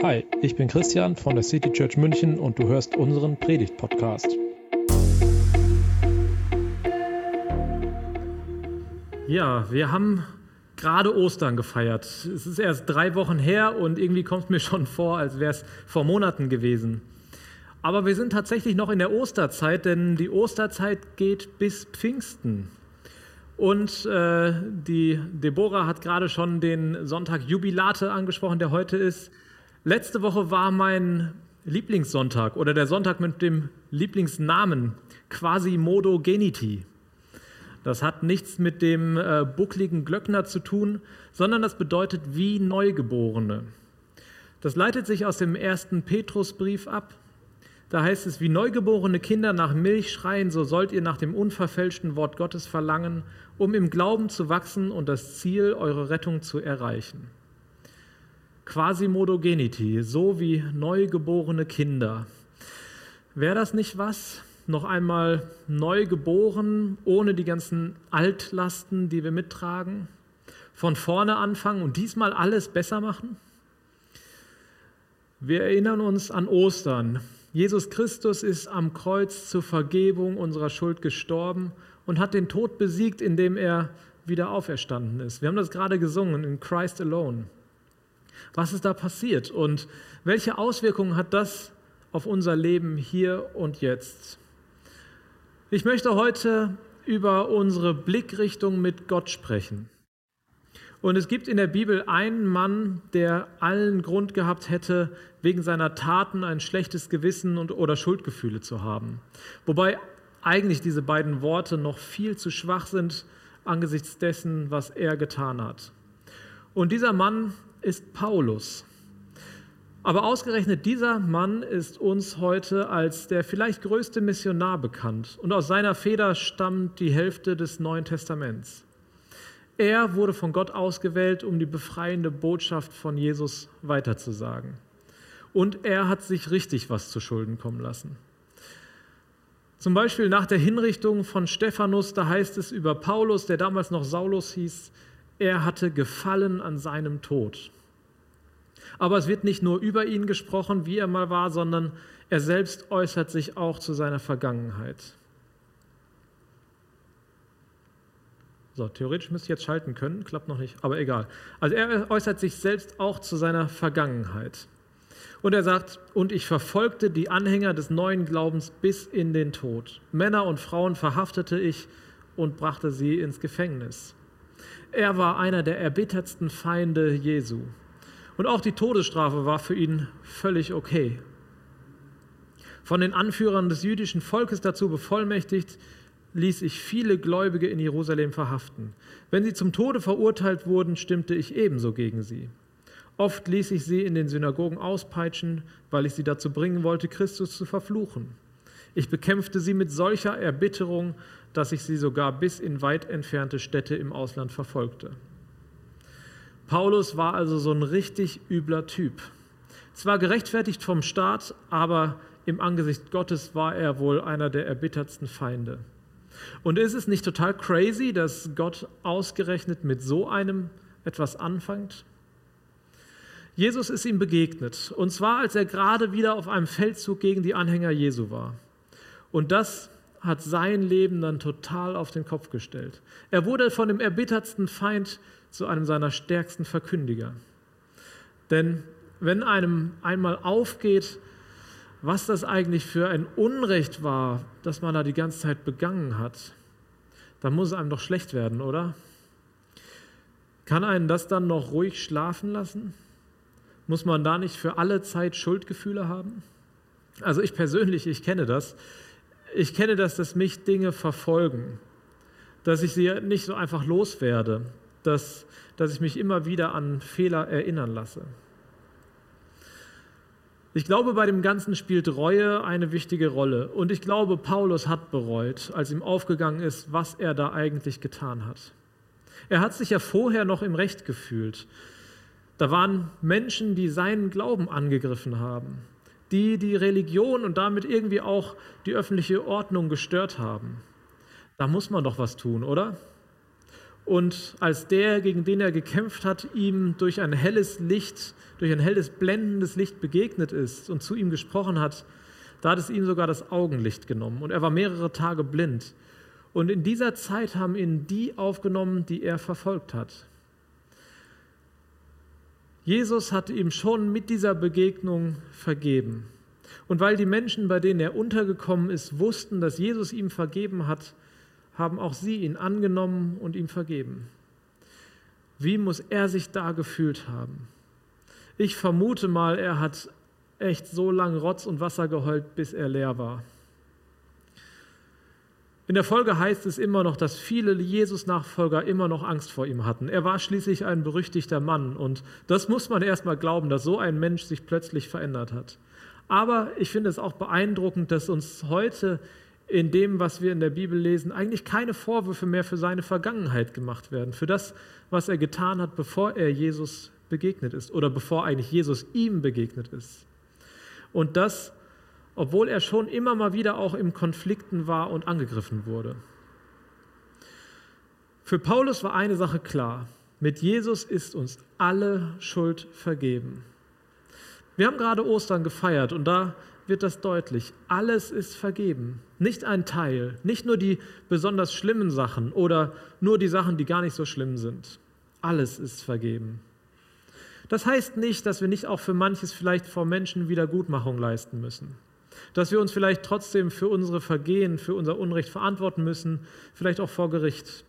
Hi, ich bin Christian von der City Church München und du hörst unseren Predigt-Podcast. Ja, wir haben gerade Ostern gefeiert. Es ist erst drei Wochen her und irgendwie kommt es mir schon vor, als wäre es vor Monaten gewesen. Aber wir sind tatsächlich noch in der Osterzeit, denn die Osterzeit geht bis Pfingsten. Und äh, die Deborah hat gerade schon den Sonntag Jubilate angesprochen, der heute ist. Letzte Woche war mein Lieblingssonntag oder der Sonntag mit dem Lieblingsnamen Quasimodo-Geniti. Das hat nichts mit dem äh, buckligen Glöckner zu tun, sondern das bedeutet wie Neugeborene. Das leitet sich aus dem ersten Petrusbrief ab. Da heißt es, wie neugeborene Kinder nach Milch schreien, so sollt ihr nach dem unverfälschten Wort Gottes verlangen, um im Glauben zu wachsen und das Ziel, eure Rettung zu erreichen. Quasimodogenity, so wie neugeborene Kinder. Wäre das nicht was? Noch einmal neu geboren, ohne die ganzen Altlasten, die wir mittragen? Von vorne anfangen und diesmal alles besser machen? Wir erinnern uns an Ostern. Jesus Christus ist am Kreuz zur Vergebung unserer Schuld gestorben und hat den Tod besiegt, indem er wieder auferstanden ist. Wir haben das gerade gesungen in Christ Alone. Was ist da passiert und welche Auswirkungen hat das auf unser Leben hier und jetzt? Ich möchte heute über unsere Blickrichtung mit Gott sprechen. Und es gibt in der Bibel einen Mann, der allen Grund gehabt hätte, wegen seiner Taten ein schlechtes Gewissen und, oder Schuldgefühle zu haben. Wobei eigentlich diese beiden Worte noch viel zu schwach sind angesichts dessen, was er getan hat. Und dieser Mann ist Paulus. Aber ausgerechnet dieser Mann ist uns heute als der vielleicht größte Missionar bekannt und aus seiner Feder stammt die Hälfte des Neuen Testaments. Er wurde von Gott ausgewählt, um die befreiende Botschaft von Jesus weiterzusagen. Und er hat sich richtig was zu Schulden kommen lassen. Zum Beispiel nach der Hinrichtung von Stephanus, da heißt es über Paulus, der damals noch Saulus hieß, er hatte Gefallen an seinem Tod. Aber es wird nicht nur über ihn gesprochen, wie er mal war, sondern er selbst äußert sich auch zu seiner Vergangenheit. So, theoretisch müsste ich jetzt schalten können, klappt noch nicht, aber egal. Also er äußert sich selbst auch zu seiner Vergangenheit. Und er sagt, und ich verfolgte die Anhänger des neuen Glaubens bis in den Tod. Männer und Frauen verhaftete ich und brachte sie ins Gefängnis. Er war einer der erbittertsten Feinde Jesu. Und auch die Todesstrafe war für ihn völlig okay. Von den Anführern des jüdischen Volkes dazu bevollmächtigt, ließ ich viele Gläubige in Jerusalem verhaften. Wenn sie zum Tode verurteilt wurden, stimmte ich ebenso gegen sie. Oft ließ ich sie in den Synagogen auspeitschen, weil ich sie dazu bringen wollte, Christus zu verfluchen. Ich bekämpfte sie mit solcher Erbitterung, dass ich sie sogar bis in weit entfernte Städte im Ausland verfolgte. Paulus war also so ein richtig übler Typ. Zwar gerechtfertigt vom Staat, aber im Angesicht Gottes war er wohl einer der erbittertsten Feinde. Und ist es nicht total crazy, dass Gott ausgerechnet mit so einem etwas anfängt? Jesus ist ihm begegnet, und zwar als er gerade wieder auf einem Feldzug gegen die Anhänger Jesu war. Und das hat sein Leben dann total auf den Kopf gestellt. Er wurde von dem erbittertsten Feind zu einem seiner stärksten Verkündiger. Denn wenn einem einmal aufgeht, was das eigentlich für ein Unrecht war, das man da die ganze Zeit begangen hat, dann muss es einem doch schlecht werden, oder? Kann einen das dann noch ruhig schlafen lassen? Muss man da nicht für alle Zeit Schuldgefühle haben? Also ich persönlich, ich kenne das. Ich kenne das, dass mich Dinge verfolgen, dass ich sie nicht so einfach loswerde, dass, dass ich mich immer wieder an Fehler erinnern lasse. Ich glaube, bei dem Ganzen spielt Reue eine wichtige Rolle. Und ich glaube, Paulus hat bereut, als ihm aufgegangen ist, was er da eigentlich getan hat. Er hat sich ja vorher noch im Recht gefühlt. Da waren Menschen, die seinen Glauben angegriffen haben die die Religion und damit irgendwie auch die öffentliche Ordnung gestört haben. Da muss man doch was tun, oder? und als der, gegen den er gekämpft hat, ihm durch ein helles Licht, durch ein helles blendendes Licht begegnet ist und zu ihm gesprochen hat, da hat es ihm sogar das Augenlicht genommen und er war mehrere Tage blind. Und in dieser Zeit haben ihn die aufgenommen, die er verfolgt hat. Jesus hatte ihm schon mit dieser Begegnung vergeben. Und weil die Menschen, bei denen er untergekommen ist, wussten, dass Jesus ihm vergeben hat, haben auch sie ihn angenommen und ihm vergeben. Wie muss er sich da gefühlt haben? Ich vermute mal, er hat echt so lange Rotz und Wasser geheult, bis er leer war. In der Folge heißt es immer noch, dass viele Jesus-Nachfolger immer noch Angst vor ihm hatten. Er war schließlich ein berüchtigter Mann und das muss man erstmal glauben, dass so ein Mensch sich plötzlich verändert hat. Aber ich finde es auch beeindruckend, dass uns heute in dem, was wir in der Bibel lesen, eigentlich keine Vorwürfe mehr für seine Vergangenheit gemacht werden, für das, was er getan hat, bevor er Jesus begegnet ist oder bevor eigentlich Jesus ihm begegnet ist. Und das obwohl er schon immer mal wieder auch im Konflikten war und angegriffen wurde. Für Paulus war eine Sache klar, mit Jesus ist uns alle Schuld vergeben. Wir haben gerade Ostern gefeiert und da wird das deutlich. Alles ist vergeben. Nicht ein Teil, nicht nur die besonders schlimmen Sachen oder nur die Sachen, die gar nicht so schlimm sind. Alles ist vergeben. Das heißt nicht, dass wir nicht auch für manches vielleicht vor Menschen Wiedergutmachung leisten müssen dass wir uns vielleicht trotzdem für unsere Vergehen, für unser Unrecht verantworten müssen, vielleicht auch vor Gericht.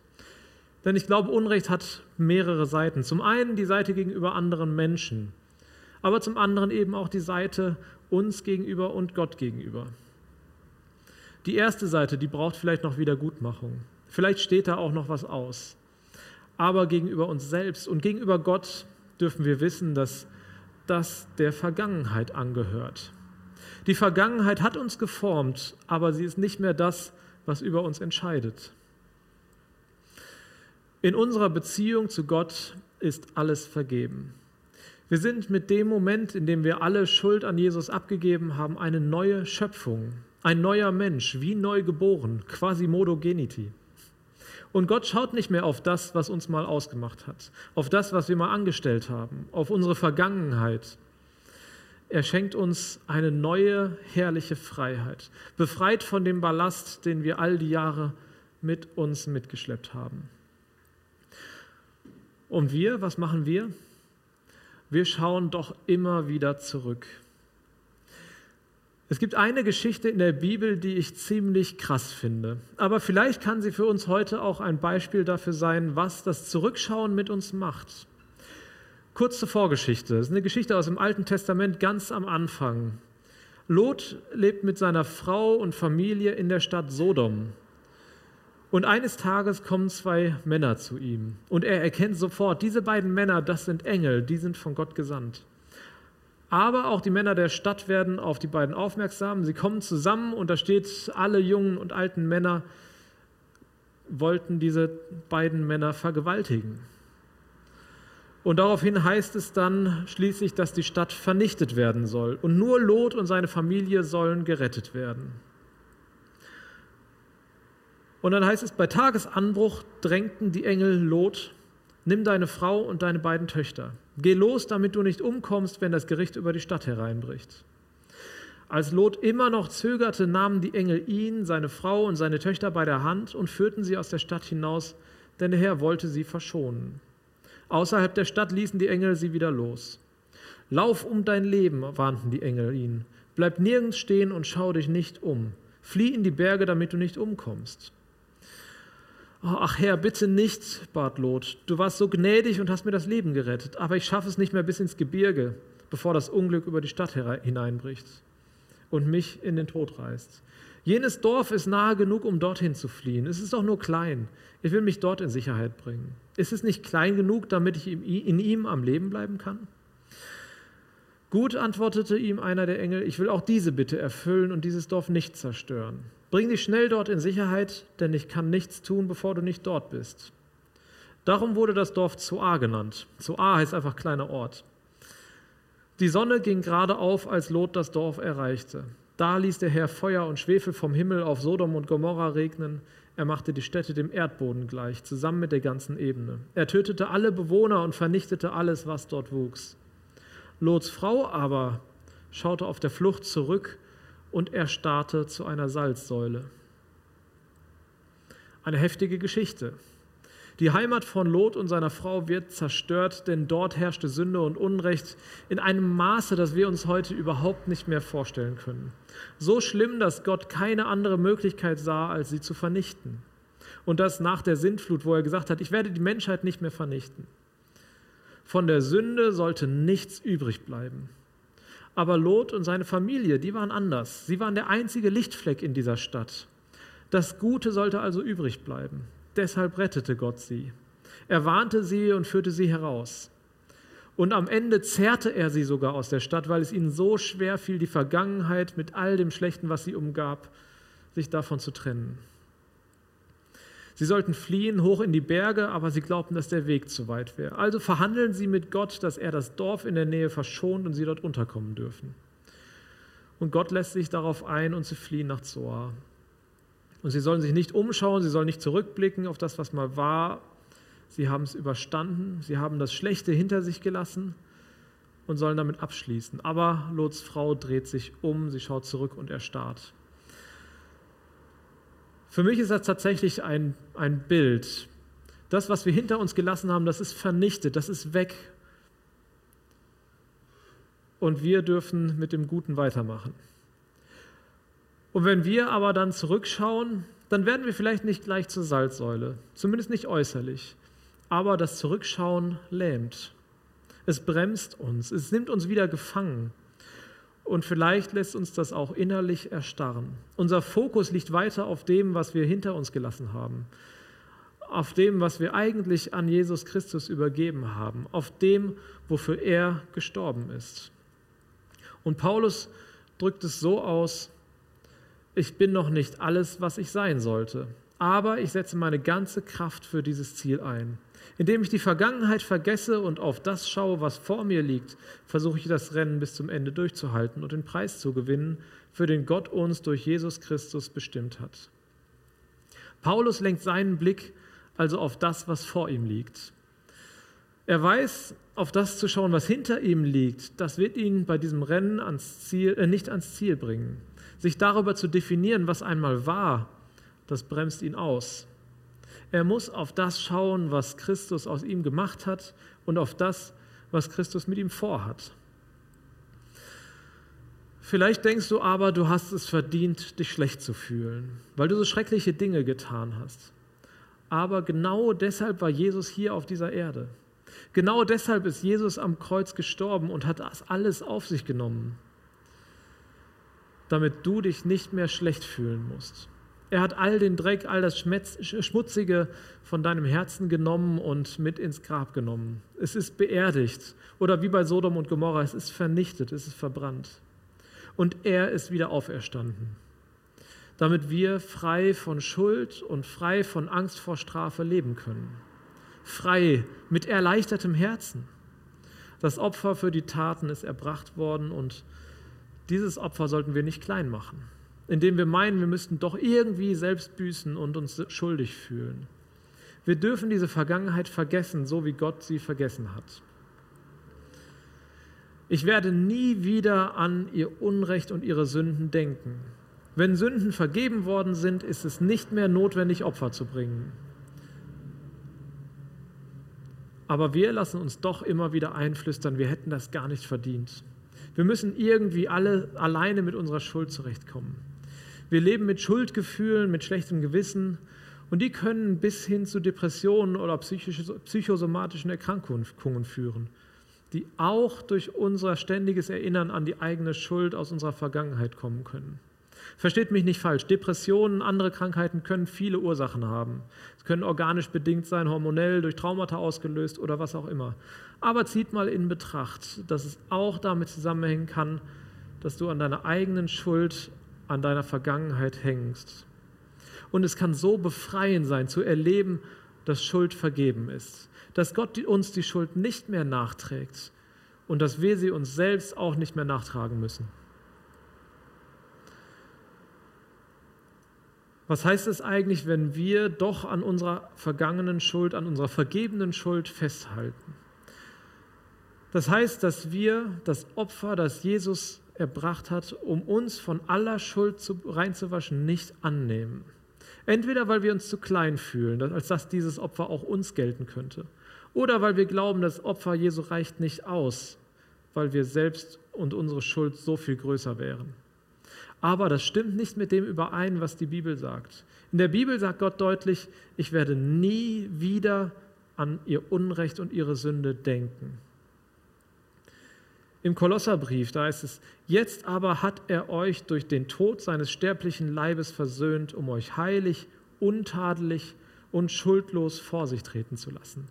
Denn ich glaube, Unrecht hat mehrere Seiten. Zum einen die Seite gegenüber anderen Menschen, aber zum anderen eben auch die Seite uns gegenüber und Gott gegenüber. Die erste Seite, die braucht vielleicht noch Wiedergutmachung. Vielleicht steht da auch noch was aus. Aber gegenüber uns selbst und gegenüber Gott dürfen wir wissen, dass das der Vergangenheit angehört. Die Vergangenheit hat uns geformt, aber sie ist nicht mehr das, was über uns entscheidet. In unserer Beziehung zu Gott ist alles vergeben. Wir sind mit dem Moment, in dem wir alle Schuld an Jesus abgegeben haben, eine neue Schöpfung, ein neuer Mensch, wie neu geboren, quasi Modogenity. Und Gott schaut nicht mehr auf das, was uns mal ausgemacht hat, auf das, was wir mal angestellt haben, auf unsere Vergangenheit, er schenkt uns eine neue, herrliche Freiheit, befreit von dem Ballast, den wir all die Jahre mit uns mitgeschleppt haben. Und wir, was machen wir? Wir schauen doch immer wieder zurück. Es gibt eine Geschichte in der Bibel, die ich ziemlich krass finde. Aber vielleicht kann sie für uns heute auch ein Beispiel dafür sein, was das Zurückschauen mit uns macht. Kurze Vorgeschichte. Das ist eine Geschichte aus dem Alten Testament ganz am Anfang. Lot lebt mit seiner Frau und Familie in der Stadt Sodom. Und eines Tages kommen zwei Männer zu ihm. Und er erkennt sofort, diese beiden Männer, das sind Engel, die sind von Gott gesandt. Aber auch die Männer der Stadt werden auf die beiden aufmerksam. Sie kommen zusammen und da steht, alle jungen und alten Männer wollten diese beiden Männer vergewaltigen. Und daraufhin heißt es dann schließlich, dass die Stadt vernichtet werden soll. Und nur Lot und seine Familie sollen gerettet werden. Und dann heißt es, bei Tagesanbruch drängten die Engel Lot, nimm deine Frau und deine beiden Töchter. Geh los, damit du nicht umkommst, wenn das Gericht über die Stadt hereinbricht. Als Lot immer noch zögerte, nahmen die Engel ihn, seine Frau und seine Töchter bei der Hand und führten sie aus der Stadt hinaus, denn der Herr wollte sie verschonen. Außerhalb der Stadt ließen die Engel sie wieder los. Lauf um dein Leben, warnten die Engel ihn. Bleib nirgends stehen und schau dich nicht um. Flieh in die Berge, damit du nicht umkommst. Oh, ach Herr, bitte nicht, bat Lot. Du warst so gnädig und hast mir das Leben gerettet, aber ich schaffe es nicht mehr bis ins Gebirge, bevor das Unglück über die Stadt hineinbricht und mich in den Tod reißt. Jenes Dorf ist nahe genug, um dorthin zu fliehen. Es ist doch nur klein. Ich will mich dort in Sicherheit bringen. Ist es nicht klein genug, damit ich in ihm am Leben bleiben kann? Gut, antwortete ihm einer der Engel, ich will auch diese Bitte erfüllen und dieses Dorf nicht zerstören. Bring dich schnell dort in Sicherheit, denn ich kann nichts tun, bevor du nicht dort bist. Darum wurde das Dorf Zoar genannt. Zoar heißt einfach kleiner Ort. Die Sonne ging gerade auf, als Lot das Dorf erreichte. Da ließ der Herr Feuer und Schwefel vom Himmel auf Sodom und Gomorra regnen. Er machte die Städte dem Erdboden gleich, zusammen mit der ganzen Ebene. Er tötete alle Bewohner und vernichtete alles, was dort wuchs. Lots Frau aber schaute auf der Flucht zurück und erstarrte zu einer Salzsäule. Eine heftige Geschichte. Die Heimat von Lot und seiner Frau wird zerstört, denn dort herrschte Sünde und Unrecht in einem Maße, das wir uns heute überhaupt nicht mehr vorstellen können. So schlimm, dass Gott keine andere Möglichkeit sah, als sie zu vernichten. Und das nach der Sintflut, wo er gesagt hat, ich werde die Menschheit nicht mehr vernichten. Von der Sünde sollte nichts übrig bleiben. Aber Lot und seine Familie, die waren anders. Sie waren der einzige Lichtfleck in dieser Stadt. Das Gute sollte also übrig bleiben. Deshalb rettete Gott sie. Er warnte sie und führte sie heraus. Und am Ende zerrte er sie sogar aus der Stadt, weil es ihnen so schwer fiel, die Vergangenheit mit all dem Schlechten, was sie umgab, sich davon zu trennen. Sie sollten fliehen hoch in die Berge, aber sie glaubten, dass der Weg zu weit wäre. Also verhandeln sie mit Gott, dass er das Dorf in der Nähe verschont und sie dort unterkommen dürfen. Und Gott lässt sich darauf ein und sie fliehen nach Zoar. Und sie sollen sich nicht umschauen, sie sollen nicht zurückblicken auf das, was mal war. Sie haben es überstanden, sie haben das Schlechte hinter sich gelassen und sollen damit abschließen. Aber Lots Frau dreht sich um, sie schaut zurück und erstarrt. Für mich ist das tatsächlich ein, ein Bild. Das, was wir hinter uns gelassen haben, das ist vernichtet, das ist weg. Und wir dürfen mit dem Guten weitermachen. Und wenn wir aber dann zurückschauen, dann werden wir vielleicht nicht gleich zur Salzsäule, zumindest nicht äußerlich. Aber das Zurückschauen lähmt. Es bremst uns, es nimmt uns wieder gefangen. Und vielleicht lässt uns das auch innerlich erstarren. Unser Fokus liegt weiter auf dem, was wir hinter uns gelassen haben, auf dem, was wir eigentlich an Jesus Christus übergeben haben, auf dem, wofür er gestorben ist. Und Paulus drückt es so aus, ich bin noch nicht alles, was ich sein sollte, aber ich setze meine ganze Kraft für dieses Ziel ein. Indem ich die Vergangenheit vergesse und auf das schaue, was vor mir liegt, versuche ich das Rennen bis zum Ende durchzuhalten und den Preis zu gewinnen, für den Gott uns durch Jesus Christus bestimmt hat. Paulus lenkt seinen Blick also auf das, was vor ihm liegt. Er weiß, auf das zu schauen, was hinter ihm liegt, das wird ihn bei diesem Rennen ans Ziel, äh, nicht ans Ziel bringen. Sich darüber zu definieren, was einmal war, das bremst ihn aus. Er muss auf das schauen, was Christus aus ihm gemacht hat und auf das, was Christus mit ihm vorhat. Vielleicht denkst du aber, du hast es verdient, dich schlecht zu fühlen, weil du so schreckliche Dinge getan hast. Aber genau deshalb war Jesus hier auf dieser Erde. Genau deshalb ist Jesus am Kreuz gestorben und hat das alles auf sich genommen damit du dich nicht mehr schlecht fühlen musst. Er hat all den Dreck, all das Schmutzige von deinem Herzen genommen und mit ins Grab genommen. Es ist beerdigt. Oder wie bei Sodom und Gomorra, es ist vernichtet, es ist verbrannt. Und er ist wieder auferstanden, damit wir frei von Schuld und frei von Angst vor Strafe leben können. Frei, mit erleichtertem Herzen. Das Opfer für die Taten ist erbracht worden und dieses Opfer sollten wir nicht klein machen, indem wir meinen, wir müssten doch irgendwie selbst büßen und uns schuldig fühlen. Wir dürfen diese Vergangenheit vergessen, so wie Gott sie vergessen hat. Ich werde nie wieder an ihr Unrecht und ihre Sünden denken. Wenn Sünden vergeben worden sind, ist es nicht mehr notwendig, Opfer zu bringen. Aber wir lassen uns doch immer wieder einflüstern, wir hätten das gar nicht verdient. Wir müssen irgendwie alle alleine mit unserer Schuld zurechtkommen. Wir leben mit Schuldgefühlen, mit schlechtem Gewissen und die können bis hin zu Depressionen oder psychosomatischen Erkrankungen führen, die auch durch unser ständiges Erinnern an die eigene Schuld aus unserer Vergangenheit kommen können. Versteht mich nicht falsch, Depressionen, andere Krankheiten können viele Ursachen haben. Es können organisch bedingt sein, hormonell, durch Traumata ausgelöst oder was auch immer. Aber zieht mal in Betracht, dass es auch damit zusammenhängen kann, dass du an deiner eigenen Schuld, an deiner Vergangenheit hängst. Und es kann so befreiend sein, zu erleben, dass Schuld vergeben ist, dass Gott uns die Schuld nicht mehr nachträgt und dass wir sie uns selbst auch nicht mehr nachtragen müssen. Was heißt es eigentlich, wenn wir doch an unserer vergangenen Schuld, an unserer vergebenen Schuld festhalten? Das heißt, dass wir das Opfer, das Jesus erbracht hat, um uns von aller Schuld zu, reinzuwaschen, nicht annehmen. Entweder weil wir uns zu klein fühlen, als dass dieses Opfer auch uns gelten könnte, oder weil wir glauben, das Opfer Jesu reicht nicht aus, weil wir selbst und unsere Schuld so viel größer wären. Aber das stimmt nicht mit dem überein, was die Bibel sagt. In der Bibel sagt Gott deutlich, ich werde nie wieder an ihr Unrecht und ihre Sünde denken. Im Kolosserbrief, da heißt es, jetzt aber hat er euch durch den Tod seines sterblichen Leibes versöhnt, um euch heilig, untadelig und schuldlos vor sich treten zu lassen.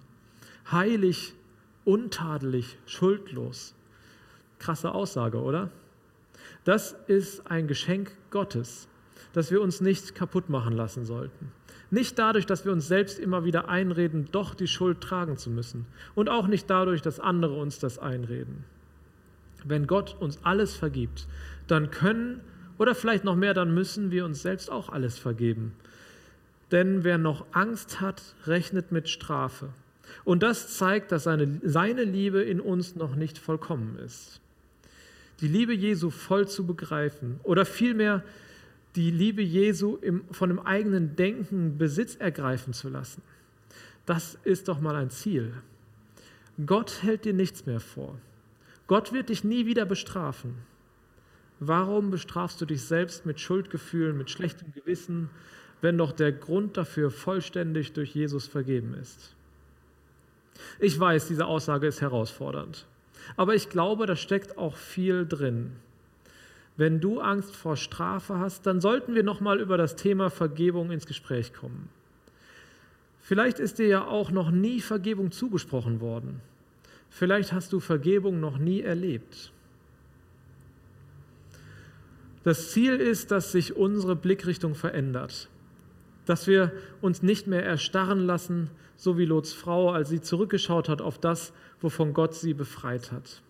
Heilig, untadelig, schuldlos. Krasse Aussage, oder? Das ist ein Geschenk Gottes, das wir uns nicht kaputt machen lassen sollten. Nicht dadurch, dass wir uns selbst immer wieder einreden, doch die Schuld tragen zu müssen. Und auch nicht dadurch, dass andere uns das einreden. Wenn Gott uns alles vergibt, dann können oder vielleicht noch mehr, dann müssen wir uns selbst auch alles vergeben. Denn wer noch Angst hat, rechnet mit Strafe. Und das zeigt, dass seine, seine Liebe in uns noch nicht vollkommen ist die Liebe Jesu voll zu begreifen oder vielmehr die Liebe Jesu im, von dem eigenen Denken Besitz ergreifen zu lassen. Das ist doch mal ein Ziel. Gott hält dir nichts mehr vor. Gott wird dich nie wieder bestrafen. Warum bestrafst du dich selbst mit Schuldgefühlen, mit schlechtem Gewissen, wenn doch der Grund dafür vollständig durch Jesus vergeben ist? Ich weiß, diese Aussage ist herausfordernd. Aber ich glaube, da steckt auch viel drin. Wenn du Angst vor Strafe hast, dann sollten wir nochmal über das Thema Vergebung ins Gespräch kommen. Vielleicht ist dir ja auch noch nie Vergebung zugesprochen worden. Vielleicht hast du Vergebung noch nie erlebt. Das Ziel ist, dass sich unsere Blickrichtung verändert, dass wir uns nicht mehr erstarren lassen, so wie Lots Frau, als sie zurückgeschaut hat auf das, wovon Gott sie befreit hat.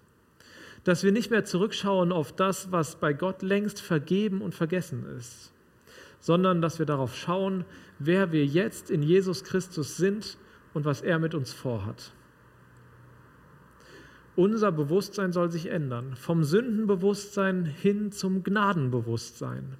Dass wir nicht mehr zurückschauen auf das, was bei Gott längst vergeben und vergessen ist, sondern dass wir darauf schauen, wer wir jetzt in Jesus Christus sind und was er mit uns vorhat. Unser Bewusstsein soll sich ändern, vom Sündenbewusstsein hin zum Gnadenbewusstsein.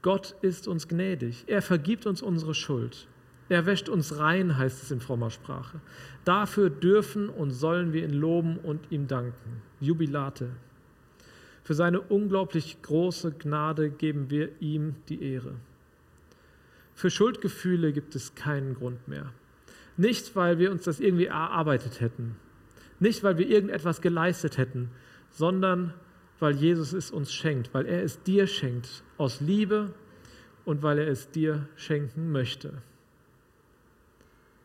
Gott ist uns gnädig, er vergibt uns unsere Schuld. Er wäscht uns rein, heißt es in frommer Sprache. Dafür dürfen und sollen wir ihn loben und ihm danken. Jubilate. Für seine unglaublich große Gnade geben wir ihm die Ehre. Für Schuldgefühle gibt es keinen Grund mehr. Nicht, weil wir uns das irgendwie erarbeitet hätten. Nicht, weil wir irgendetwas geleistet hätten, sondern weil Jesus es uns schenkt, weil er es dir schenkt aus Liebe und weil er es dir schenken möchte.